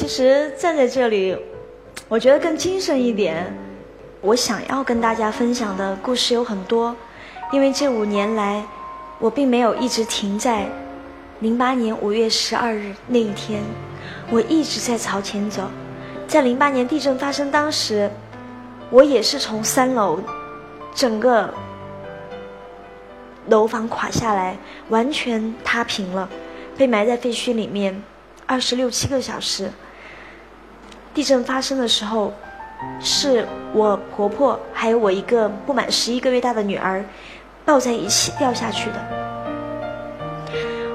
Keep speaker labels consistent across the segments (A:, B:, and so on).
A: 其实站在这里，我觉得更精神一点。我想要跟大家分享的故事有很多，因为这五年来，我并没有一直停在零八年五月十二日那一天，我一直在朝前走。在零八年地震发生当时，我也是从三楼，整个楼房垮下来，完全塌平了，被埋在废墟里面。二十六七个小时。地震发生的时候，是我婆婆还有我一个不满十一个月大的女儿，抱在一起掉下去的。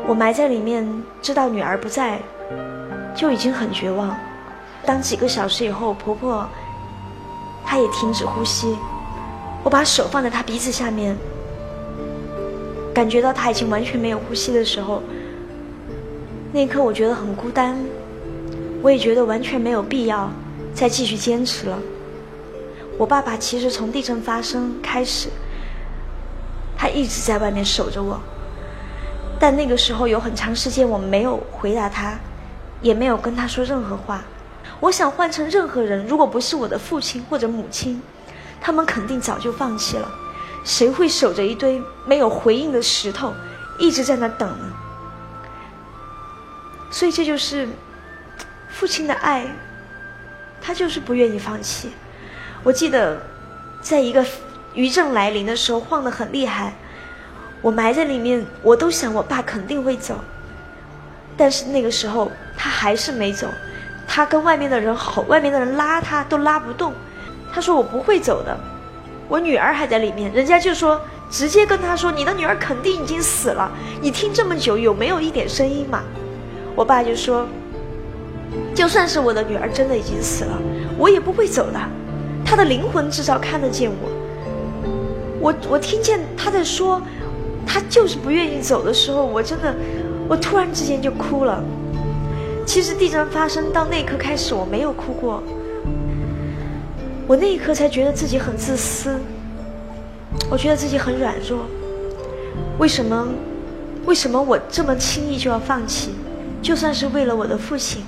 A: 我埋在里面，知道女儿不在，就已经很绝望。当几个小时以后，婆婆她也停止呼吸，我把手放在她鼻子下面，感觉到她已经完全没有呼吸的时候。那一刻，我觉得很孤单，我也觉得完全没有必要再继续坚持了。我爸爸其实从地震发生开始，他一直在外面守着我，但那个时候有很长时间我没有回答他，也没有跟他说任何话。我想换成任何人，如果不是我的父亲或者母亲，他们肯定早就放弃了。谁会守着一堆没有回应的石头，一直在那等呢？所以这就是父亲的爱，他就是不愿意放弃。我记得，在一个余震来临的时候，晃得很厉害，我埋在里面，我都想我爸肯定会走，但是那个时候他还是没走，他跟外面的人吼，外面的人拉他都拉不动，他说我不会走的，我女儿还在里面，人家就说直接跟他说你的女儿肯定已经死了，你听这么久有没有一点声音嘛？我爸就说：“就算是我的女儿真的已经死了，我也不会走的。她的灵魂至少看得见我。我我听见她在说，她就是不愿意走的时候，我真的，我突然之间就哭了。其实地震发生到那一刻开始，我没有哭过。我那一刻才觉得自己很自私，我觉得自己很软弱。为什么？为什么我这么轻易就要放弃？”就算是为了我的父亲，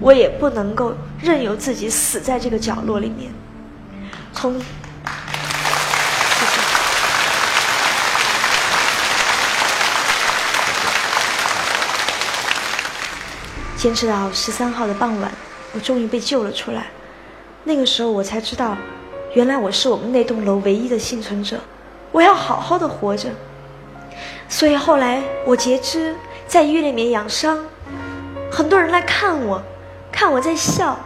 A: 我也不能够任由自己死在这个角落里面。从坚持到十三号的傍晚，我终于被救了出来。那个时候，我才知道，原来我是我们那栋楼唯一的幸存者。我要好好的活着。所以后来我截肢，在医院里面养伤。很多人来看我，看我在笑，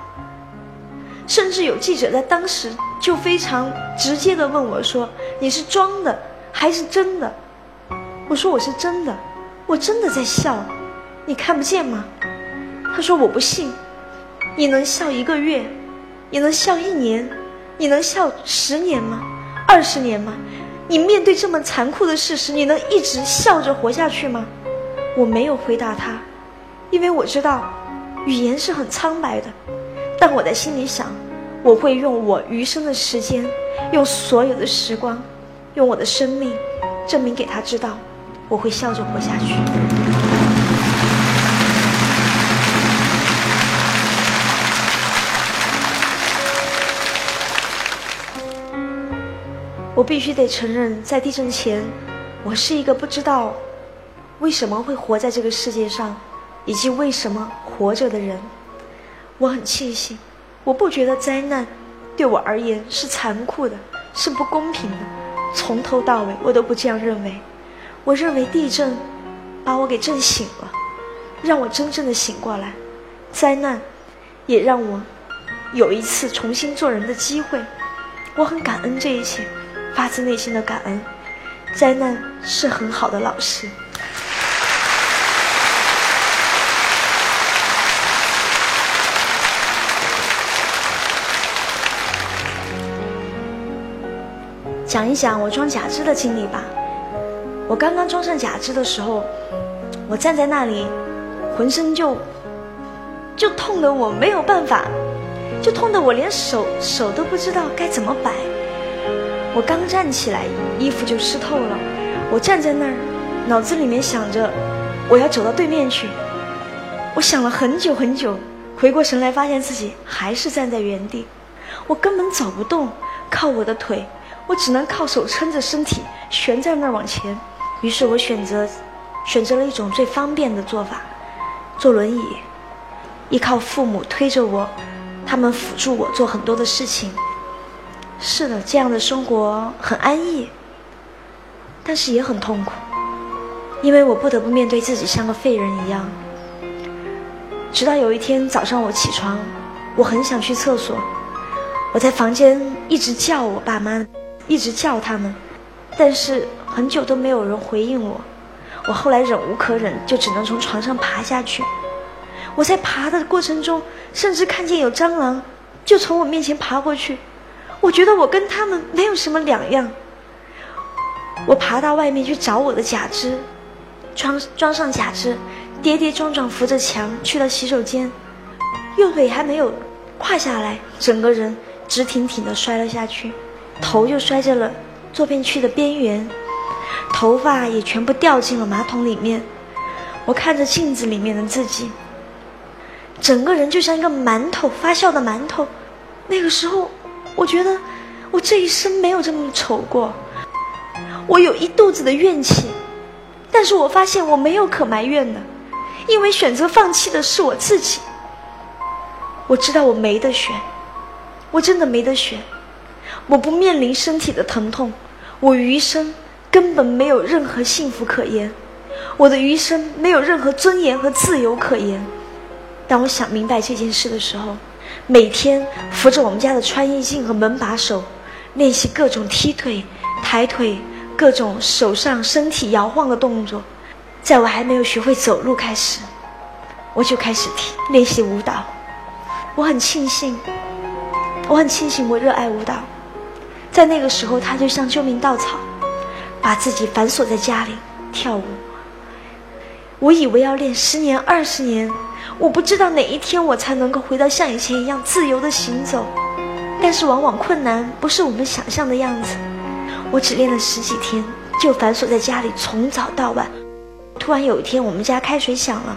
A: 甚至有记者在当时就非常直接的问我说：“你是装的还是真的？”我说：“我是真的，我真的在笑，你看不见吗？”他说：“我不信，你能笑一个月，你能笑一年，你能笑十年吗？二十年吗？你面对这么残酷的事实，你能一直笑着活下去吗？”我没有回答他。因为我知道，语言是很苍白的，但我在心里想，我会用我余生的时间，用所有的时光，用我的生命，证明给他知道，我会笑着活下去。我必须得承认，在地震前，我是一个不知道为什么会活在这个世界上。以及为什么活着的人，我很庆幸，我不觉得灾难对我而言是残酷的，是不公平的。从头到尾，我都不这样认为。我认为地震把我给震醒了，让我真正的醒过来。灾难也让我有一次重新做人的机会。我很感恩这一切，发自内心的感恩。灾难是很好的老师。想一想我装假肢的经历吧。我刚刚装上假肢的时候，我站在那里，浑身就就痛得我没有办法，就痛得我连手手都不知道该怎么摆。我刚站起来，衣服就湿透了。我站在那儿，脑子里面想着我要走到对面去。我想了很久很久，回过神来，发现自己还是站在原地，我根本走不动，靠我的腿，我只能靠手撑着身体悬在那儿往前。于是我选择，选择了一种最方便的做法，坐轮椅，依靠父母推着我，他们辅助我做很多的事情。是的，这样的生活很安逸，但是也很痛苦，因为我不得不面对自己像个废人一样。直到有一天早上我起床，我很想去厕所，我在房间一直叫我爸妈，一直叫他们，但是很久都没有人回应我。我后来忍无可忍，就只能从床上爬下去。我在爬的过程中，甚至看见有蟑螂，就从我面前爬过去。我觉得我跟他们没有什么两样。我爬到外面去找我的假肢，装装上假肢，跌跌撞撞扶着墙去了洗手间，右腿还没有跨下来，整个人直挺挺的摔了下去，头就摔在了坐便器的边缘，头发也全部掉进了马桶里面。我看着镜子里面的自己，整个人就像一个馒头发酵的馒头。那个时候。我觉得我这一生没有这么丑过，我有一肚子的怨气，但是我发现我没有可埋怨的，因为选择放弃的是我自己。我知道我没得选，我真的没得选，我不面临身体的疼痛，我余生根本没有任何幸福可言，我的余生没有任何尊严和自由可言。当我想明白这件事的时候。每天扶着我们家的穿衣镜和门把手，练习各种踢腿、抬腿，各种手上身体摇晃的动作。在我还没有学会走路开始，我就开始踢练习舞蹈。我很庆幸，我很庆幸我热爱舞蹈。在那个时候，他就像救命稻草，把自己反锁在家里跳舞。我以为要练十年、二十年。我不知道哪一天我才能够回到像以前一样自由的行走，但是往往困难不是我们想象的样子。我只练了十几天，就反锁在家里，从早到晚。突然有一天，我们家开水响了，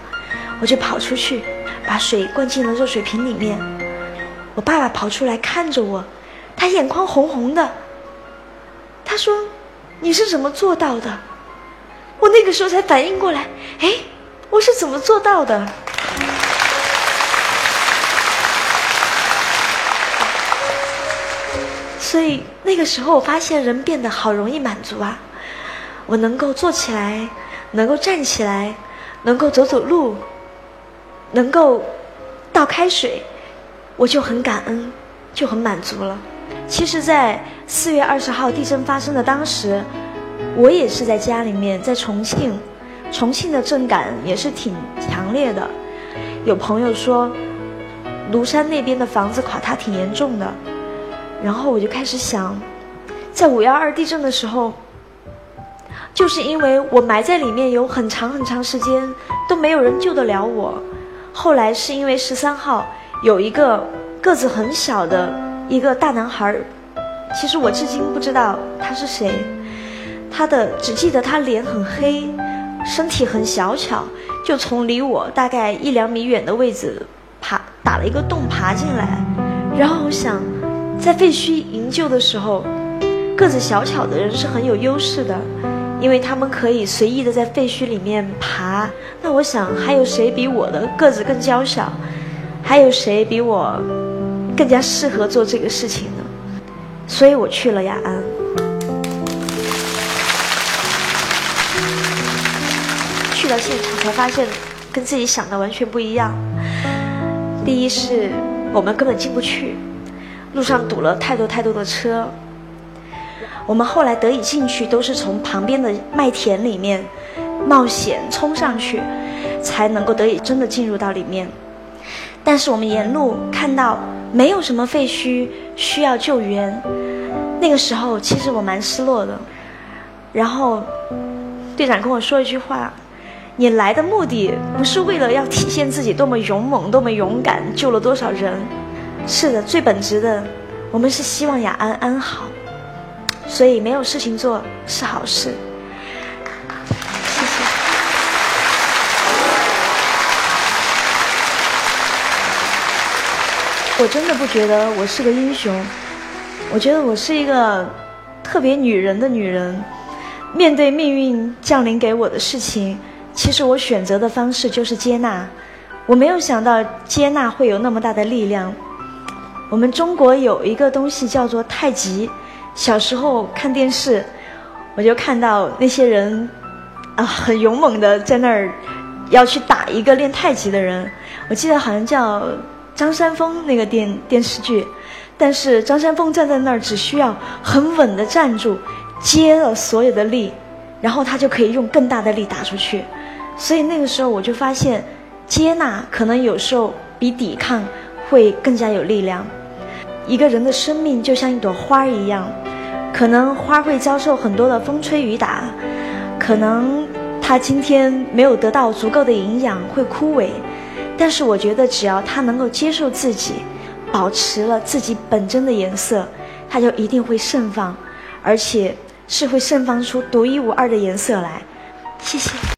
A: 我就跑出去，把水灌进了热水瓶里面。我爸爸跑出来看着我，他眼眶红红的。他说：“你是怎么做到的？”我那个时候才反应过来，哎，我是怎么做到的？所以那个时候，我发现人变得好容易满足啊！我能够坐起来，能够站起来，能够走走路，能够倒开水，我就很感恩，就很满足了。其实，在四月二十号地震发生的当时，我也是在家里面，在重庆，重庆的震感也是挺强烈的。有朋友说，庐山那边的房子垮塌挺严重的。然后我就开始想，在五幺二地震的时候，就是因为我埋在里面有很长很长时间都没有人救得了我。后来是因为十三号有一个个子很小的一个大男孩，其实我至今不知道他是谁，他的只记得他脸很黑，身体很小巧，就从离我大概一两米远的位置爬打了一个洞爬进来，然后我想。在废墟营救的时候，个子小巧的人是很有优势的，因为他们可以随意的在废墟里面爬。那我想，还有谁比我的个子更娇小？还有谁比我更加适合做这个事情呢？所以我去了雅安。去到现场才发现，跟自己想的完全不一样。第一是我们根本进不去。路上堵了太多太多的车，我们后来得以进去，都是从旁边的麦田里面冒险冲上去，才能够得以真的进入到里面。但是我们沿路看到没有什么废墟需要救援，那个时候其实我蛮失落的。然后队长跟我说一句话：“你来的目的不是为了要体现自己多么勇猛、多么勇敢，救了多少人。”是的，最本质的，我们是希望雅安安好，所以没有事情做是好事。我真的不觉得我是个英雄，我觉得我是一个特别女人的女人。面对命运降临给我的事情，其实我选择的方式就是接纳。我没有想到接纳会有那么大的力量。我们中国有一个东西叫做太极。小时候看电视，我就看到那些人啊，很勇猛的在那儿要去打一个练太极的人。我记得好像叫张三丰那个电电视剧，但是张三丰站在那儿只需要很稳的站住，接了所有的力，然后他就可以用更大的力打出去。所以那个时候我就发现，接纳可能有时候比抵抗会更加有力量。一个人的生命就像一朵花一样，可能花会遭受很多的风吹雨打，可能它今天没有得到足够的营养会枯萎，但是我觉得只要他能够接受自己，保持了自己本真的颜色，他就一定会盛放，而且是会盛放出独一无二的颜色来。谢谢。